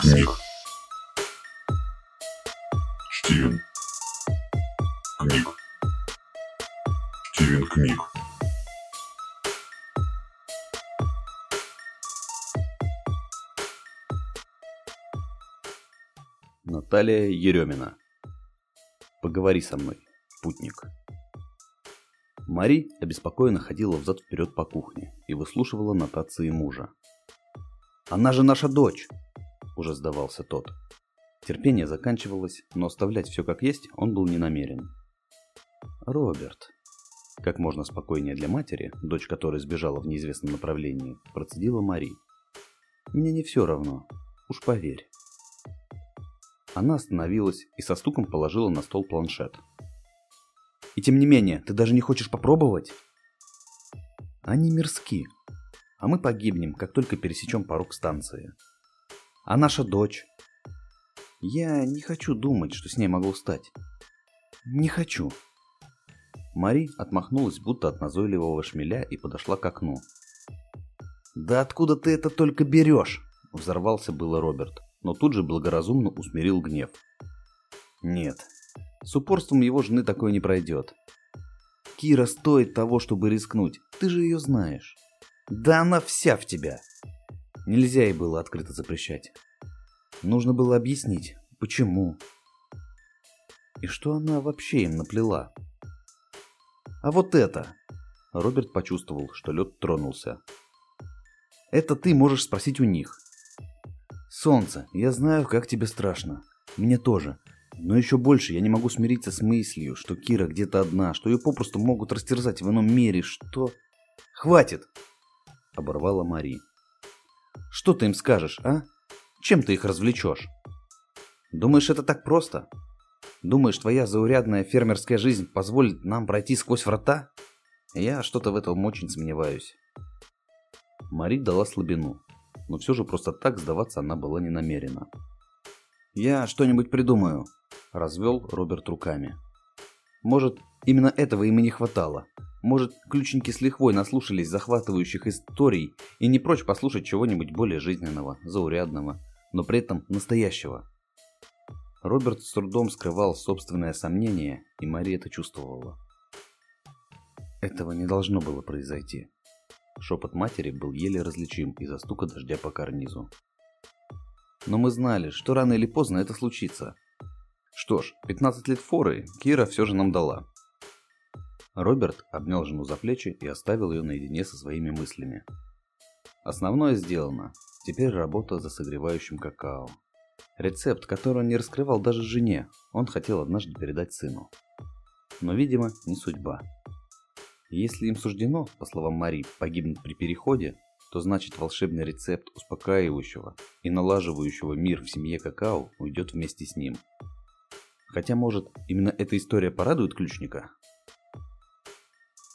книг. Стивен. Книг. Стивен книг. Наталья Еремина. Поговори со мной, путник. Мари обеспокоенно ходила взад-вперед по кухне и выслушивала нотации мужа. «Она же наша дочь!» – уже сдавался тот. Терпение заканчивалось, но оставлять все как есть он был не намерен. «Роберт», как можно спокойнее для матери, дочь которой сбежала в неизвестном направлении, процедила Мари. «Мне не все равно, уж поверь». Она остановилась и со стуком положила на стол планшет. И тем не менее, ты даже не хочешь попробовать? Они мирски. А мы погибнем, как только пересечем порог станции. А наша дочь? Я не хочу думать, что с ней могло стать. Не хочу. Мари отмахнулась будто от назойливого шмеля и подошла к окну. «Да откуда ты это только берешь?» Взорвался было Роберт, но тут же благоразумно усмирил гнев. «Нет, с упорством его жены такое не пройдет. Кира стоит того, чтобы рискнуть. Ты же ее знаешь. Да она вся в тебя. Нельзя ей было открыто запрещать. Нужно было объяснить, почему. И что она вообще им наплела. А вот это... Роберт почувствовал, что лед тронулся. Это ты можешь спросить у них. Солнце, я знаю, как тебе страшно. Мне тоже. Но еще больше я не могу смириться с мыслью, что Кира где-то одна, что ее попросту могут растерзать в ином мире, что... «Хватит!» — оборвала Мари. «Что ты им скажешь, а? Чем ты их развлечешь? Думаешь, это так просто? Думаешь, твоя заурядная фермерская жизнь позволит нам пройти сквозь врата? Я что-то в этом очень сомневаюсь». Мари дала слабину, но все же просто так сдаваться она была не намерена. «Я что-нибудь придумаю», – развел Роберт руками. «Может, именно этого им и не хватало. Может, ключники с лихвой наслушались захватывающих историй и не прочь послушать чего-нибудь более жизненного, заурядного, но при этом настоящего». Роберт с трудом скрывал собственное сомнение, и Мария это чувствовала. Этого не должно было произойти. Шепот матери был еле различим из-за стука дождя по карнизу. Но мы знали, что рано или поздно это случится. Что ж, 15 лет форы Кира все же нам дала. Роберт обнял жену за плечи и оставил ее наедине со своими мыслями. Основное сделано. Теперь работа за согревающим какао. Рецепт, который он не раскрывал даже жене, он хотел однажды передать сыну. Но, видимо, не судьба. Если им суждено, по словам Мари, погибнуть при переходе, то значит волшебный рецепт успокаивающего и налаживающего мир в семье какао уйдет вместе с ним. Хотя, может, именно эта история порадует ключника?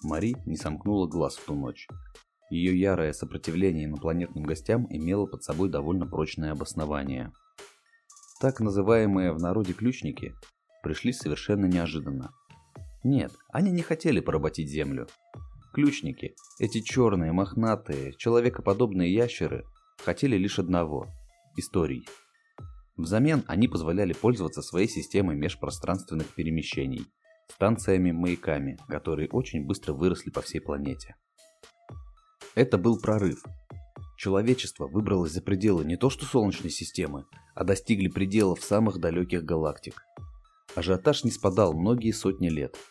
Мари не сомкнула глаз в ту ночь. Ее ярое сопротивление инопланетным гостям имело под собой довольно прочное обоснование. Так называемые в народе ключники пришли совершенно неожиданно. Нет, они не хотели поработить Землю. Ключники, эти черные, мохнатые, человекоподобные ящеры, хотели лишь одного – историй. Взамен они позволяли пользоваться своей системой межпространственных перемещений, станциями-маяками, которые очень быстро выросли по всей планете. Это был прорыв. Человечество выбралось за пределы не то что Солнечной системы, а достигли пределов самых далеких галактик. Ажиотаж не спадал многие сотни лет –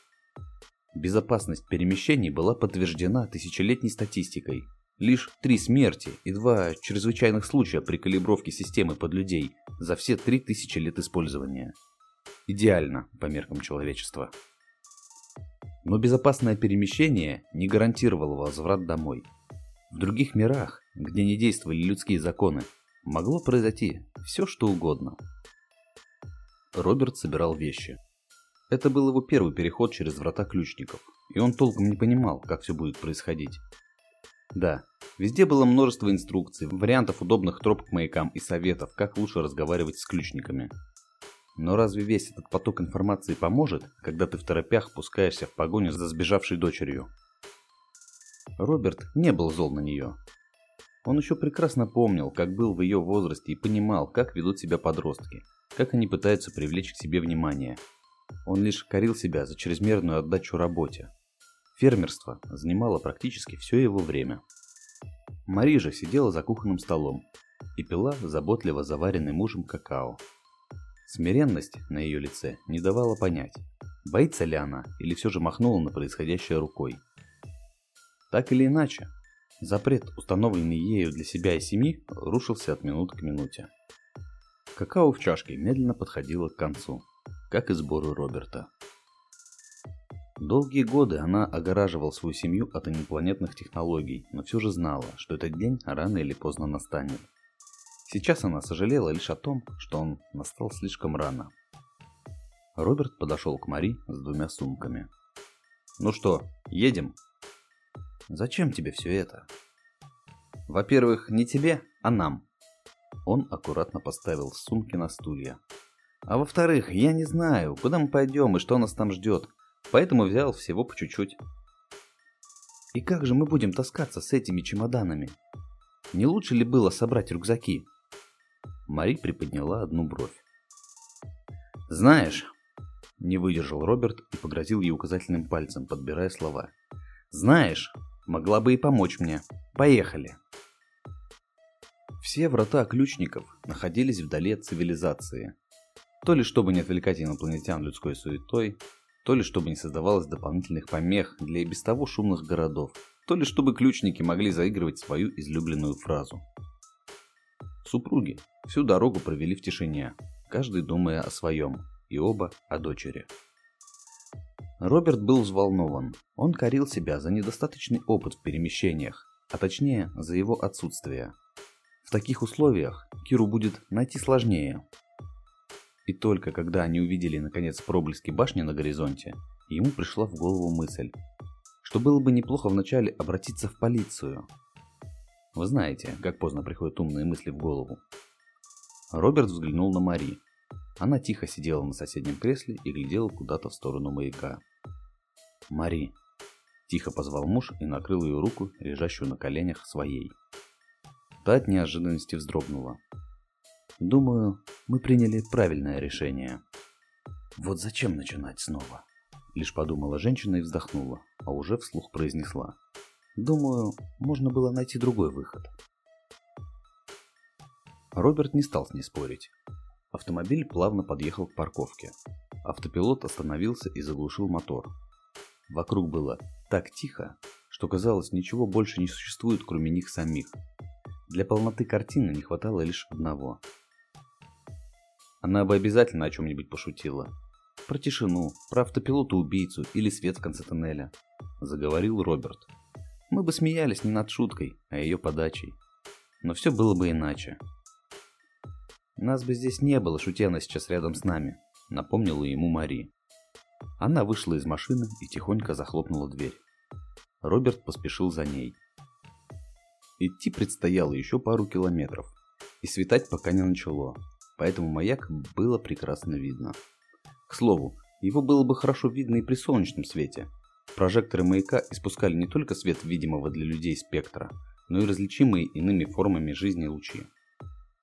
Безопасность перемещений была подтверждена тысячелетней статистикой. Лишь три смерти и два чрезвычайных случая при калибровке системы под людей за все три тысячи лет использования. Идеально по меркам человечества. Но безопасное перемещение не гарантировало возврат домой. В других мирах, где не действовали людские законы, могло произойти все что угодно. Роберт собирал вещи. Это был его первый переход через врата ключников, и он толком не понимал, как все будет происходить. Да, везде было множество инструкций, вариантов удобных троп к маякам и советов, как лучше разговаривать с ключниками. Но разве весь этот поток информации поможет, когда ты в торопях пускаешься в погоню за сбежавшей дочерью? Роберт не был зол на нее. Он еще прекрасно помнил, как был в ее возрасте и понимал, как ведут себя подростки, как они пытаются привлечь к себе внимание. Он лишь корил себя за чрезмерную отдачу работе. Фермерство занимало практически все его время. Мари же сидела за кухонным столом и пила заботливо заваренный мужем какао. Смиренность на ее лице не давала понять, боится ли она или все же махнула на происходящее рукой. Так или иначе, запрет, установленный ею для себя и семьи, рушился от минуты к минуте. Какао в чашке медленно подходило к концу, как и сборы Роберта. Долгие годы она огораживала свою семью от инопланетных технологий, но все же знала, что этот день рано или поздно настанет. Сейчас она сожалела лишь о том, что он настал слишком рано. Роберт подошел к Мари с двумя сумками. «Ну что, едем?» «Зачем тебе все это?» «Во-первых, не тебе, а нам». Он аккуратно поставил сумки на стулья. «А во-вторых, я не знаю, куда мы пойдем и что нас там ждет, поэтому взял всего по чуть-чуть». «И как же мы будем таскаться с этими чемоданами? Не лучше ли было собрать рюкзаки?» Мари приподняла одну бровь. «Знаешь...» — не выдержал Роберт и погрозил ей указательным пальцем, подбирая слова. «Знаешь, могла бы и помочь мне. Поехали!» Все врата ключников находились вдали от цивилизации. То ли чтобы не отвлекать инопланетян людской суетой, то ли чтобы не создавалось дополнительных помех для и без того шумных городов, то ли чтобы ключники могли заигрывать свою излюбленную фразу. Супруги всю дорогу провели в тишине, каждый думая о своем, и оба о дочери. Роберт был взволнован. Он корил себя за недостаточный опыт в перемещениях, а точнее за его отсутствие. В таких условиях Киру будет найти сложнее. И только когда они увидели наконец проблески башни на горизонте, ему пришла в голову мысль, что было бы неплохо вначале обратиться в полицию, вы знаете, как поздно приходят умные мысли в голову. Роберт взглянул на Мари. Она тихо сидела на соседнем кресле и глядела куда-то в сторону маяка. «Мари!» Тихо позвал муж и накрыл ее руку, лежащую на коленях, своей. Та от неожиданности вздрогнула. «Думаю, мы приняли правильное решение». «Вот зачем начинать снова?» Лишь подумала женщина и вздохнула, а уже вслух произнесла. Думаю, можно было найти другой выход. Роберт не стал с ней спорить. Автомобиль плавно подъехал к парковке. Автопилот остановился и заглушил мотор. Вокруг было так тихо, что казалось, ничего больше не существует, кроме них самих. Для полноты картины не хватало лишь одного. Она бы обязательно о чем-нибудь пошутила. Про тишину, про автопилота-убийцу или свет в конце тоннеля. Заговорил Роберт. Мы бы смеялись не над шуткой, а ее подачей. Но все было бы иначе. Нас бы здесь не было, шутя она сейчас рядом с нами, напомнила ему Мари. Она вышла из машины и тихонько захлопнула дверь. Роберт поспешил за ней. Идти предстояло еще пару километров, и светать пока не начало, поэтому маяк было прекрасно видно. К слову, его было бы хорошо видно и при солнечном свете, Прожекторы маяка испускали не только свет видимого для людей спектра, но и различимые иными формами жизни лучи.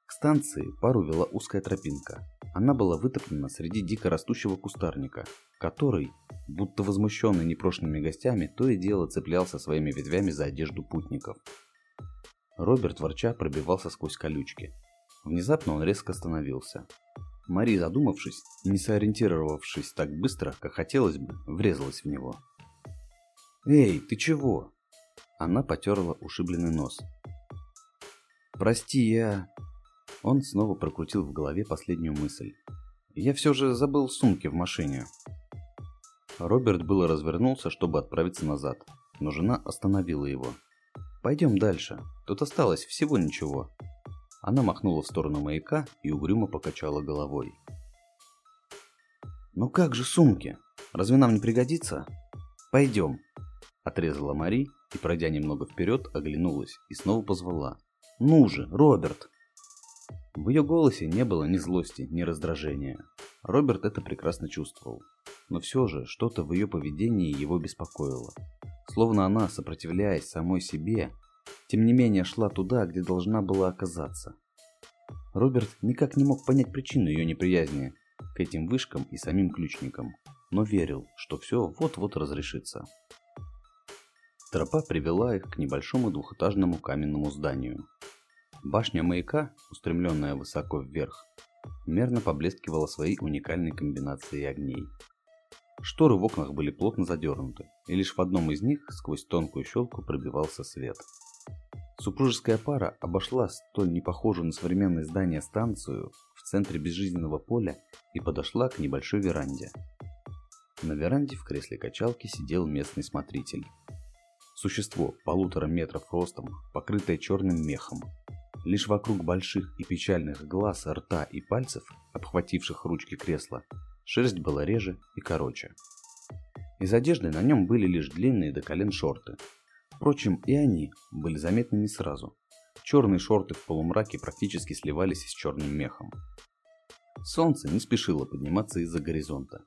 К станции пару вела узкая тропинка. Она была вытоплена среди дико растущего кустарника, который, будто возмущенный непрошенными гостями, то и дело цеплялся своими ветвями за одежду путников. Роберт ворча пробивался сквозь колючки. Внезапно он резко остановился. Мари, задумавшись и не сориентировавшись так быстро, как хотелось бы, врезалась в него. «Эй, ты чего?» Она потерла ушибленный нос. «Прости, я...» Он снова прокрутил в голове последнюю мысль. «Я все же забыл сумки в машине». Роберт было развернулся, чтобы отправиться назад, но жена остановила его. «Пойдем дальше. Тут осталось всего ничего». Она махнула в сторону маяка и угрюмо покачала головой. «Ну как же сумки? Разве нам не пригодится? Пойдем». Отрезала Мари и, пройдя немного вперед, оглянулась и снова позвала. «Ну же, Роберт!» В ее голосе не было ни злости, ни раздражения. Роберт это прекрасно чувствовал. Но все же что-то в ее поведении его беспокоило. Словно она, сопротивляясь самой себе, тем не менее шла туда, где должна была оказаться. Роберт никак не мог понять причину ее неприязни к этим вышкам и самим ключникам, но верил, что все вот-вот разрешится. Тропа привела их к небольшому двухэтажному каменному зданию. Башня маяка, устремленная высоко вверх, мерно поблескивала своей уникальной комбинацией огней. Шторы в окнах были плотно задернуты, и лишь в одном из них сквозь тонкую щелку пробивался свет. Супружеская пара обошла столь непохожую на современное здание станцию в центре безжизненного поля и подошла к небольшой веранде. На веранде в кресле качалки сидел местный смотритель. Существо полутора метров ростом, покрытое черным мехом. Лишь вокруг больших и печальных глаз, рта и пальцев, обхвативших ручки кресла, шерсть была реже и короче. Из одежды на нем были лишь длинные до колен шорты, Впрочем, и они были заметны не сразу. Черные шорты в полумраке практически сливались с черным мехом. Солнце не спешило подниматься из-за горизонта.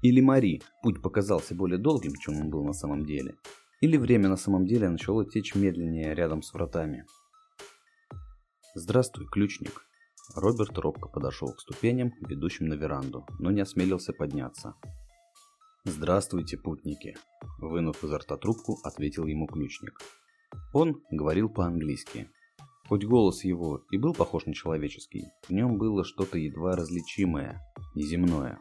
Или Мари путь показался более долгим, чем он был на самом деле, или время на самом деле начало течь медленнее рядом с вратами. «Здравствуй, ключник!» Роберт робко подошел к ступеням, ведущим на веранду, но не осмелился подняться. «Здравствуйте, путники!» Вынув изо рта трубку, ответил ему ключник. Он говорил по-английски. Хоть голос его и был похож на человеческий, в нем было что-то едва различимое, неземное.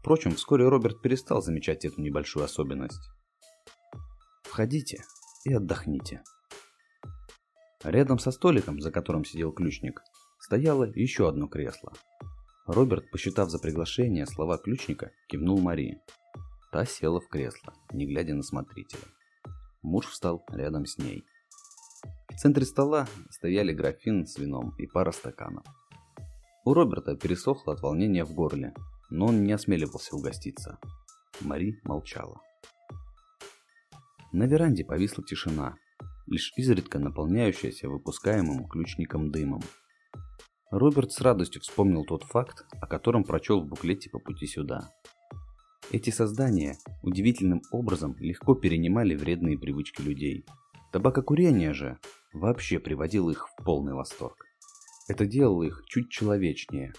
Впрочем, вскоре Роберт перестал замечать эту небольшую особенность. «Входите и отдохните». Рядом со столиком, за которым сидел ключник, стояло еще одно кресло. Роберт, посчитав за приглашение слова ключника, кивнул Марии. Та села в кресло, не глядя на смотрителя. Муж встал рядом с ней. В центре стола стояли графин с вином и пара стаканов. У Роберта пересохло от волнения в горле, но он не осмеливался угоститься. Мари молчала. На веранде повисла тишина, лишь изредка наполняющаяся выпускаемым ключником дымом. Роберт с радостью вспомнил тот факт, о котором прочел в буклете по пути сюда. Эти создания удивительным образом легко перенимали вредные привычки людей. Табакокурение же вообще приводило их в полный восторг. Это делало их чуть человечнее.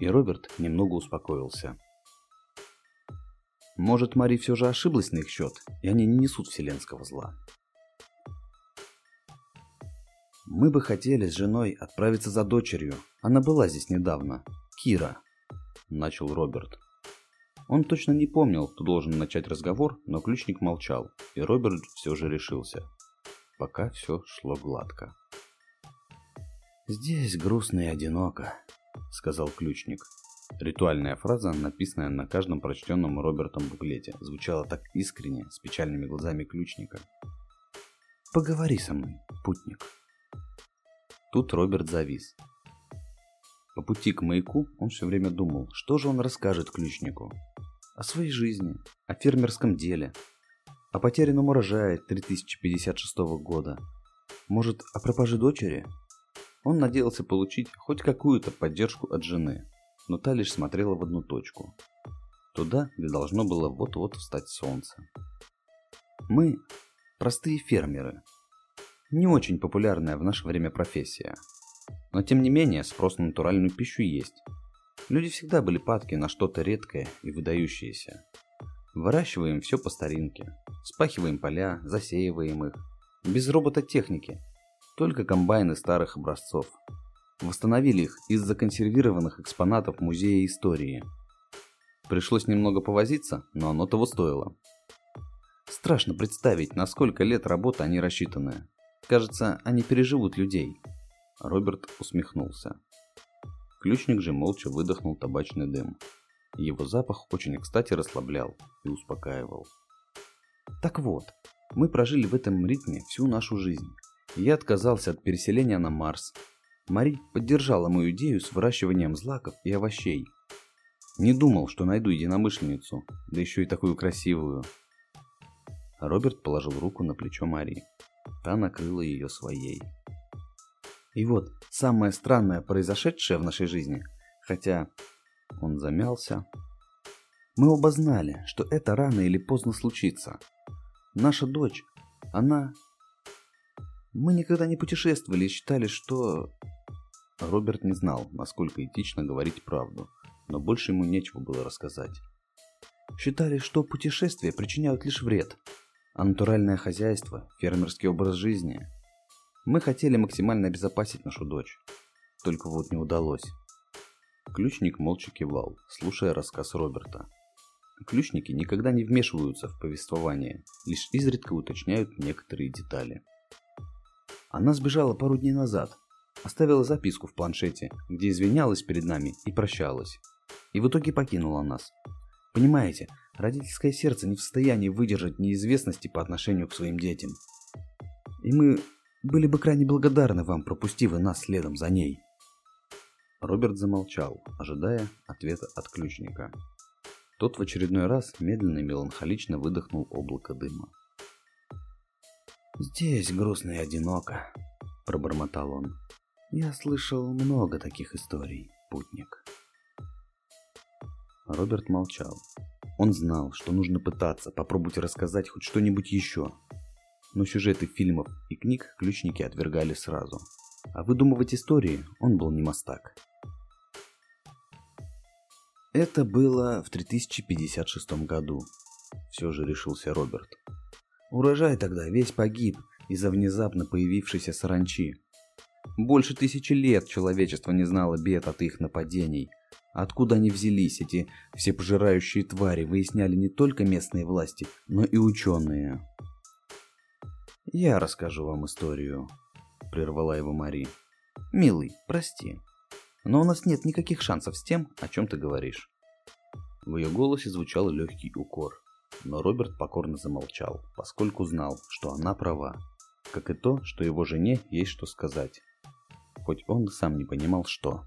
И Роберт немного успокоился. Может, Мари все же ошиблась на их счет, и они не несут вселенского зла. Мы бы хотели с женой отправиться за дочерью. Она была здесь недавно. Кира. Начал Роберт. Он точно не помнил, кто должен начать разговор, но ключник молчал, и Роберт все же решился. Пока все шло гладко. «Здесь грустно и одиноко», — сказал ключник. Ритуальная фраза, написанная на каждом прочтенном Робертом буклете, звучала так искренне, с печальными глазами ключника. «Поговори со мной, путник». Тут Роберт завис. По пути к маяку он все время думал, что же он расскажет ключнику. О своей жизни, о фермерском деле, о потерянном урожае 3056 года. Может, о пропаже дочери? Он надеялся получить хоть какую-то поддержку от жены, но та лишь смотрела в одну точку. Туда, где должно было вот-вот встать солнце. Мы простые фермеры, не очень популярная в наше время профессия. Но тем не менее, спрос на натуральную пищу есть. Люди всегда были падки на что-то редкое и выдающееся. Выращиваем все по старинке. Спахиваем поля, засеиваем их. Без робототехники. Только комбайны старых образцов. Восстановили их из законсервированных экспонатов Музея истории. Пришлось немного повозиться, но оно того стоило. Страшно представить, на сколько лет работы они рассчитаны. Кажется, они переживут людей. Роберт усмехнулся. Ключник же молча выдохнул табачный дым. Его запах очень кстати расслаблял и успокаивал. Так вот, мы прожили в этом ритме всю нашу жизнь. Я отказался от переселения на Марс. Мари поддержала мою идею с выращиванием злаков и овощей. Не думал, что найду единомышленницу, да еще и такую красивую. Роберт положил руку на плечо Марии. Та накрыла ее своей. И вот самое странное произошедшее в нашей жизни, хотя он замялся. Мы оба знали, что это рано или поздно случится. Наша дочь, она... Мы никогда не путешествовали и считали, что... Роберт не знал, насколько этично говорить правду, но больше ему нечего было рассказать. Считали, что путешествия причиняют лишь вред, а натуральное хозяйство, фермерский образ жизни. Мы хотели максимально обезопасить нашу дочь. Только вот не удалось. Ключник молча кивал, слушая рассказ Роберта. Ключники никогда не вмешиваются в повествование, лишь изредка уточняют некоторые детали. Она сбежала пару дней назад, оставила записку в планшете, где извинялась перед нами и прощалась. И в итоге покинула нас. Понимаете, родительское сердце не в состоянии выдержать неизвестности по отношению к своим детям. И мы были бы крайне благодарны вам, пропустив и нас следом за ней. Роберт замолчал, ожидая ответа от ключника. Тот в очередной раз медленно и меланхолично выдохнул облако дыма. «Здесь грустно и одиноко», – пробормотал он. «Я слышал много таких историй, путник». Роберт молчал. Он знал, что нужно пытаться попробовать рассказать хоть что-нибудь еще. Но сюжеты фильмов и книг ключники отвергали сразу. А выдумывать истории он был не мастак. Это было в 3056 году. Все же решился Роберт. Урожай тогда весь погиб из-за внезапно появившейся саранчи. Больше тысячи лет человечество не знало бед от их нападений. Откуда они взялись, эти всепожирающие твари, выясняли не только местные власти, но и ученые. «Я расскажу вам историю», — прервала его Мари. «Милый, прости, но у нас нет никаких шансов с тем, о чем ты говоришь. В ее голосе звучал легкий укор, но Роберт покорно замолчал, поскольку знал, что она права, как и то, что его жене есть что сказать, хоть он сам не понимал, что.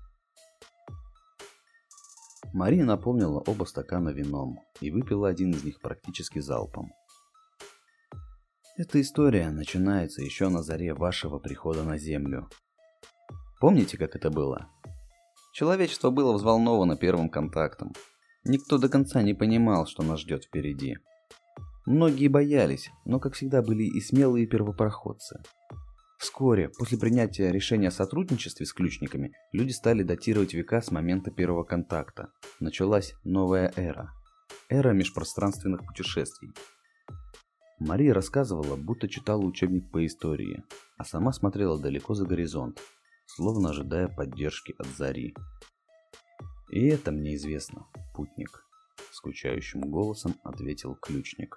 Мария наполнила оба стакана вином и выпила один из них практически залпом. Эта история начинается еще на заре вашего прихода на Землю. Помните, как это было? Человечество было взволновано первым контактом. Никто до конца не понимал, что нас ждет впереди. Многие боялись, но, как всегда, были и смелые первопроходцы. Вскоре, после принятия решения о сотрудничестве с ключниками, люди стали датировать века с момента первого контакта. Началась новая эра. Эра межпространственных путешествий. Мария рассказывала, будто читала учебник по истории, а сама смотрела далеко за горизонт, словно ожидая поддержки от зари. «И это мне известно, путник», — скучающим голосом ответил ключник.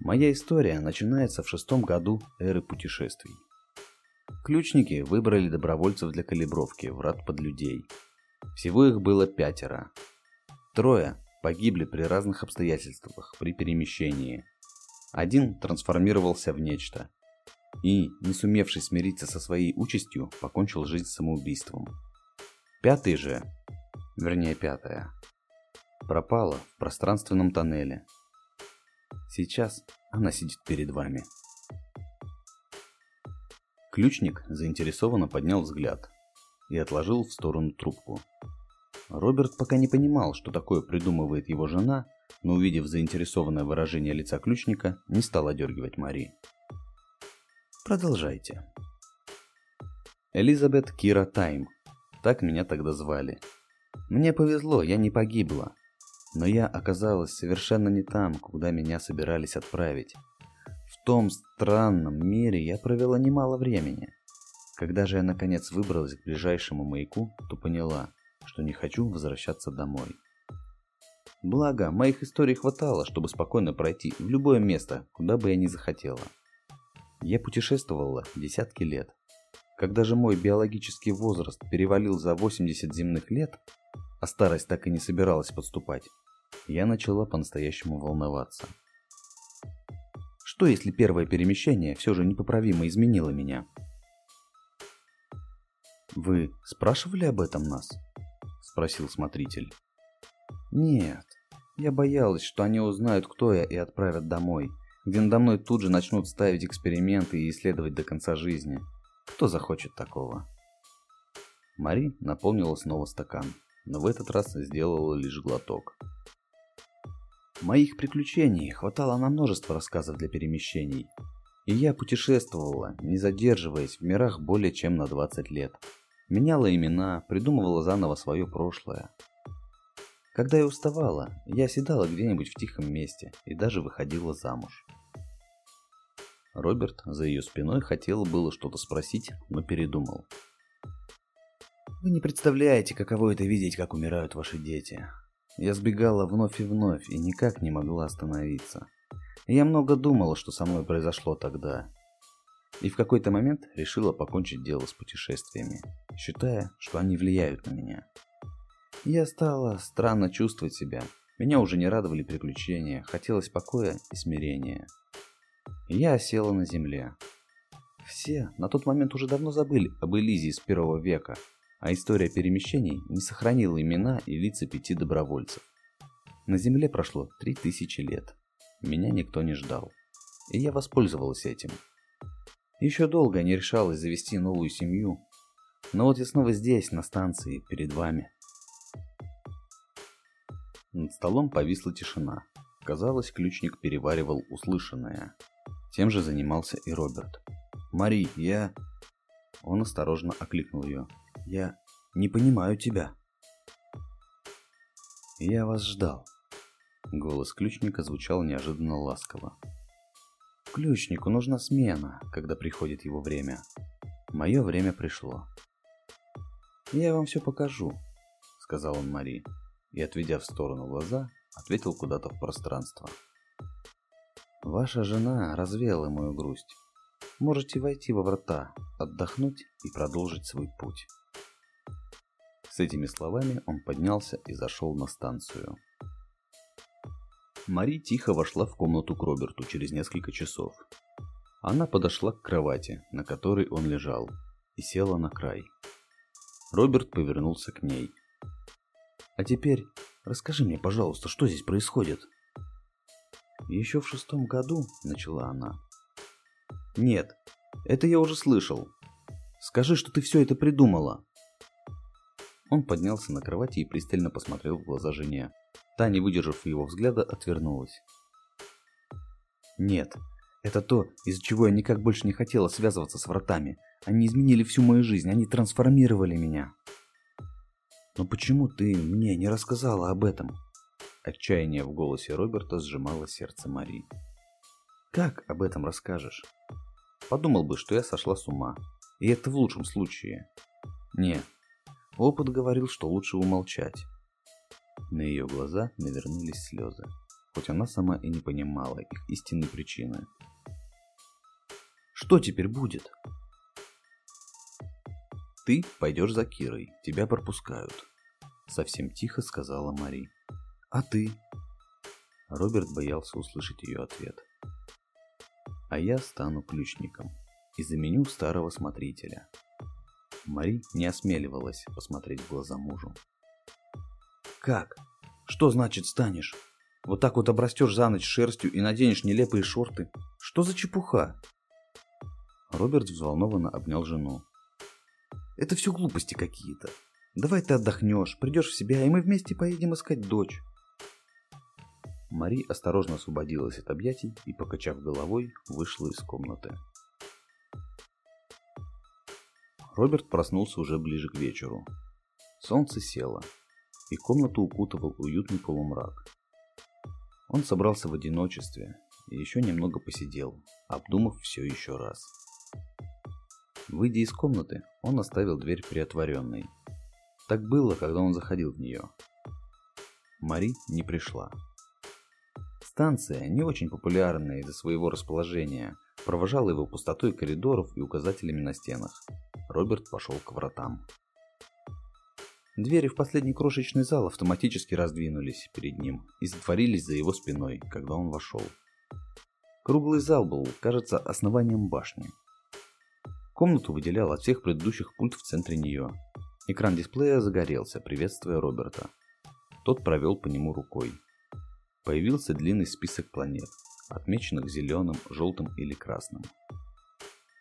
«Моя история начинается в шестом году эры путешествий. Ключники выбрали добровольцев для калибровки врат под людей. Всего их было пятеро. Трое погибли при разных обстоятельствах при перемещении. Один трансформировался в нечто, и, не сумевший смириться со своей участью, покончил жизнь самоубийством. Пятый же, вернее пятая, пропала в пространственном тоннеле. Сейчас она сидит перед вами. Ключник заинтересованно поднял взгляд и отложил в сторону трубку. Роберт пока не понимал, что такое придумывает его жена, но увидев заинтересованное выражение лица ключника, не стал одергивать Мари. Продолжайте. Элизабет Кира Тайм. Так меня тогда звали. Мне повезло, я не погибла. Но я оказалась совершенно не там, куда меня собирались отправить. В том странном мире я провела немало времени. Когда же я наконец выбралась к ближайшему маяку, то поняла, что не хочу возвращаться домой. Благо, моих историй хватало, чтобы спокойно пройти в любое место, куда бы я ни захотела. Я путешествовала десятки лет. Когда же мой биологический возраст перевалил за 80 земных лет, а старость так и не собиралась подступать, я начала по-настоящему волноваться. Что если первое перемещение все же непоправимо изменило меня? «Вы спрашивали об этом нас?» – спросил смотритель. «Нет, я боялась, что они узнают, кто я, и отправят домой где надо мной тут же начнут ставить эксперименты и исследовать до конца жизни. Кто захочет такого? Мари наполнила снова стакан, но в этот раз сделала лишь глоток. Моих приключений хватало на множество рассказов для перемещений. И я путешествовала, не задерживаясь в мирах более чем на 20 лет. Меняла имена, придумывала заново свое прошлое. Когда я уставала, я оседала где-нибудь в тихом месте и даже выходила замуж. Роберт за ее спиной хотел было что-то спросить, но передумал. Вы не представляете, каково это видеть, как умирают ваши дети. Я сбегала вновь и вновь и никак не могла остановиться. Я много думала, что со мной произошло тогда. И в какой-то момент решила покончить дело с путешествиями, считая, что они влияют на меня. Я стала странно чувствовать себя. Меня уже не радовали приключения, хотелось покоя и смирения. Я осела на земле. Все на тот момент уже давно забыли об Элизе из первого века, а история перемещений не сохранила имена и лица пяти добровольцев. На земле прошло три тысячи лет. Меня никто не ждал. И я воспользовалась этим. Еще долго не решалась завести новую семью. Но вот я снова здесь, на станции, перед вами. Над столом повисла тишина. Казалось, ключник переваривал услышанное. Тем же занимался и Роберт. «Мари, я...» Он осторожно окликнул ее. «Я не понимаю тебя». «Я вас ждал». Голос ключника звучал неожиданно ласково. «Ключнику нужна смена, когда приходит его время. Мое время пришло». «Я вам все покажу», — сказал он Мари, и, отведя в сторону глаза, ответил куда-то в пространство. Ваша жена развеяла мою грусть. Можете войти во врата, отдохнуть и продолжить свой путь. С этими словами он поднялся и зашел на станцию. Мари тихо вошла в комнату к Роберту через несколько часов. Она подошла к кровати, на которой он лежал, и села на край. Роберт повернулся к ней. «А теперь расскажи мне, пожалуйста, что здесь происходит?» Еще в шестом году, начала она. Нет, это я уже слышал. Скажи, что ты все это придумала. Он поднялся на кровати и пристально посмотрел в глаза жене. Та, не выдержав его взгляда, отвернулась. Нет, это то, из-за чего я никак больше не хотела связываться с вратами. Они изменили всю мою жизнь, они трансформировали меня. Но почему ты мне не рассказала об этом? Отчаяние в голосе Роберта сжимало сердце Мари. «Как об этом расскажешь?» Подумал бы, что я сошла с ума. И это в лучшем случае. Не, опыт говорил, что лучше умолчать. На ее глаза навернулись слезы, хоть она сама и не понимала их истинной причины. «Что теперь будет?» «Ты пойдешь за Кирой, тебя пропускают», — совсем тихо сказала Мари. А ты? Роберт боялся услышать ее ответ. А я стану ключником и заменю старого смотрителя. Мари не осмеливалась посмотреть в глаза мужу. Как? Что значит станешь? Вот так вот обрастешь за ночь шерстью и наденешь нелепые шорты? Что за чепуха? Роберт взволнованно обнял жену. Это все глупости какие-то. Давай ты отдохнешь, придешь в себя, и мы вместе поедем искать дочь. Мари осторожно освободилась от объятий и, покачав головой, вышла из комнаты. Роберт проснулся уже ближе к вечеру. Солнце село, и комнату укутывал уютный полумрак. Он собрался в одиночестве и еще немного посидел, обдумав все еще раз. Выйдя из комнаты, он оставил дверь приотворенной. Так было, когда он заходил в нее. Мари не пришла. Станция, не очень популярная из-за своего расположения, провожала его пустотой коридоров и указателями на стенах. Роберт пошел к вратам. Двери в последний крошечный зал автоматически раздвинулись перед ним и затворились за его спиной, когда он вошел. Круглый зал был, кажется, основанием башни. Комнату выделял от всех предыдущих пульт в центре нее. Экран дисплея загорелся, приветствуя Роберта. Тот провел по нему рукой появился длинный список планет, отмеченных зеленым, желтым или красным.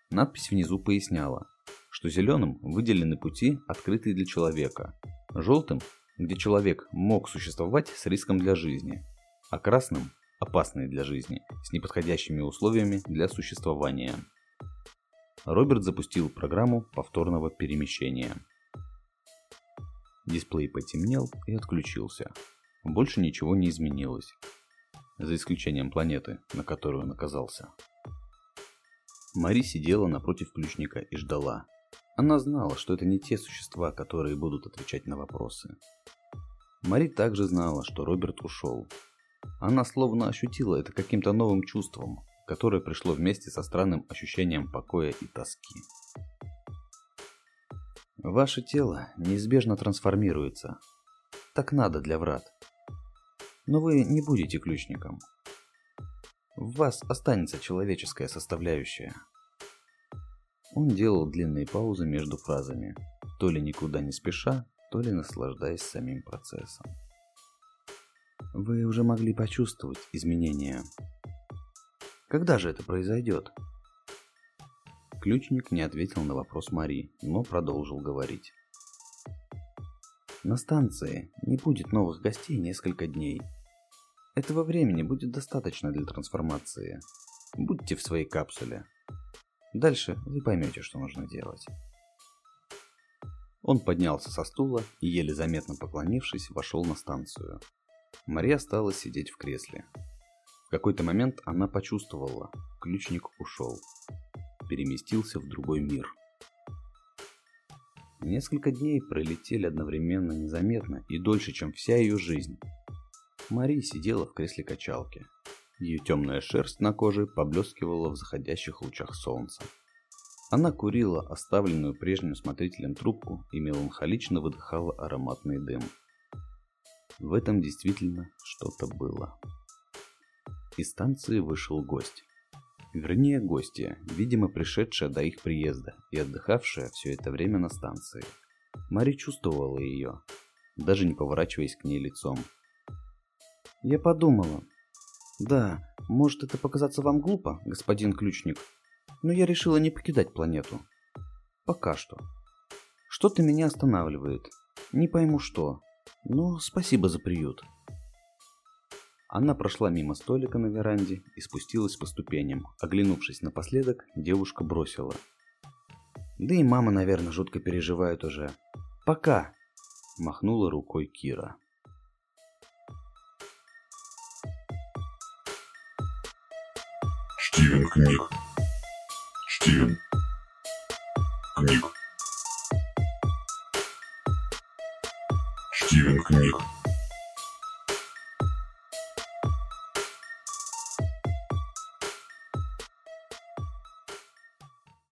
Надпись внизу поясняла, что зеленым выделены пути, открытые для человека, желтым, где человек мог существовать с риском для жизни, а красным, опасные для жизни, с неподходящими условиями для существования. Роберт запустил программу повторного перемещения. Дисплей потемнел и отключился. Больше ничего не изменилось. За исключением планеты, на которую он оказался. Мари сидела напротив ключника и ждала. Она знала, что это не те существа, которые будут отвечать на вопросы. Мари также знала, что Роберт ушел. Она словно ощутила это каким-то новым чувством, которое пришло вместе со странным ощущением покоя и тоски. Ваше тело неизбежно трансформируется. Так надо для врат. Но вы не будете ключником. В вас останется человеческая составляющая. Он делал длинные паузы между фразами, то ли никуда не спеша, то ли наслаждаясь самим процессом. Вы уже могли почувствовать изменения. Когда же это произойдет? Ключник не ответил на вопрос Мари, но продолжил говорить. На станции не будет новых гостей несколько дней. Этого времени будет достаточно для трансформации. Будьте в своей капсуле. Дальше вы поймете, что нужно делать. Он поднялся со стула и, еле заметно поклонившись, вошел на станцию. Мария стала сидеть в кресле. В какой-то момент она почувствовала, ключник ушел. Переместился в другой мир. Несколько дней пролетели одновременно незаметно и дольше, чем вся ее жизнь. Мария сидела в кресле качалки. Ее темная шерсть на коже поблескивала в заходящих лучах солнца. Она курила оставленную прежним смотрителем трубку и меланхолично выдыхала ароматный дым. В этом действительно что-то было. Из станции вышел гость. Вернее, гостья, видимо, пришедшая до их приезда и отдыхавшая все это время на станции. Мари чувствовала ее, даже не поворачиваясь к ней лицом. Я подумала. Да, может это показаться вам глупо, господин ключник, но я решила не покидать планету. Пока что. Что-то меня останавливает. Не пойму что. Но спасибо за приют. Она прошла мимо столика на веранде и спустилась по ступеням. Оглянувшись напоследок, девушка бросила. Да и мама, наверное, жутко переживает уже. Пока! Махнула рукой Кира. Стивен Книг. Стивен Книг. Стивен Книг.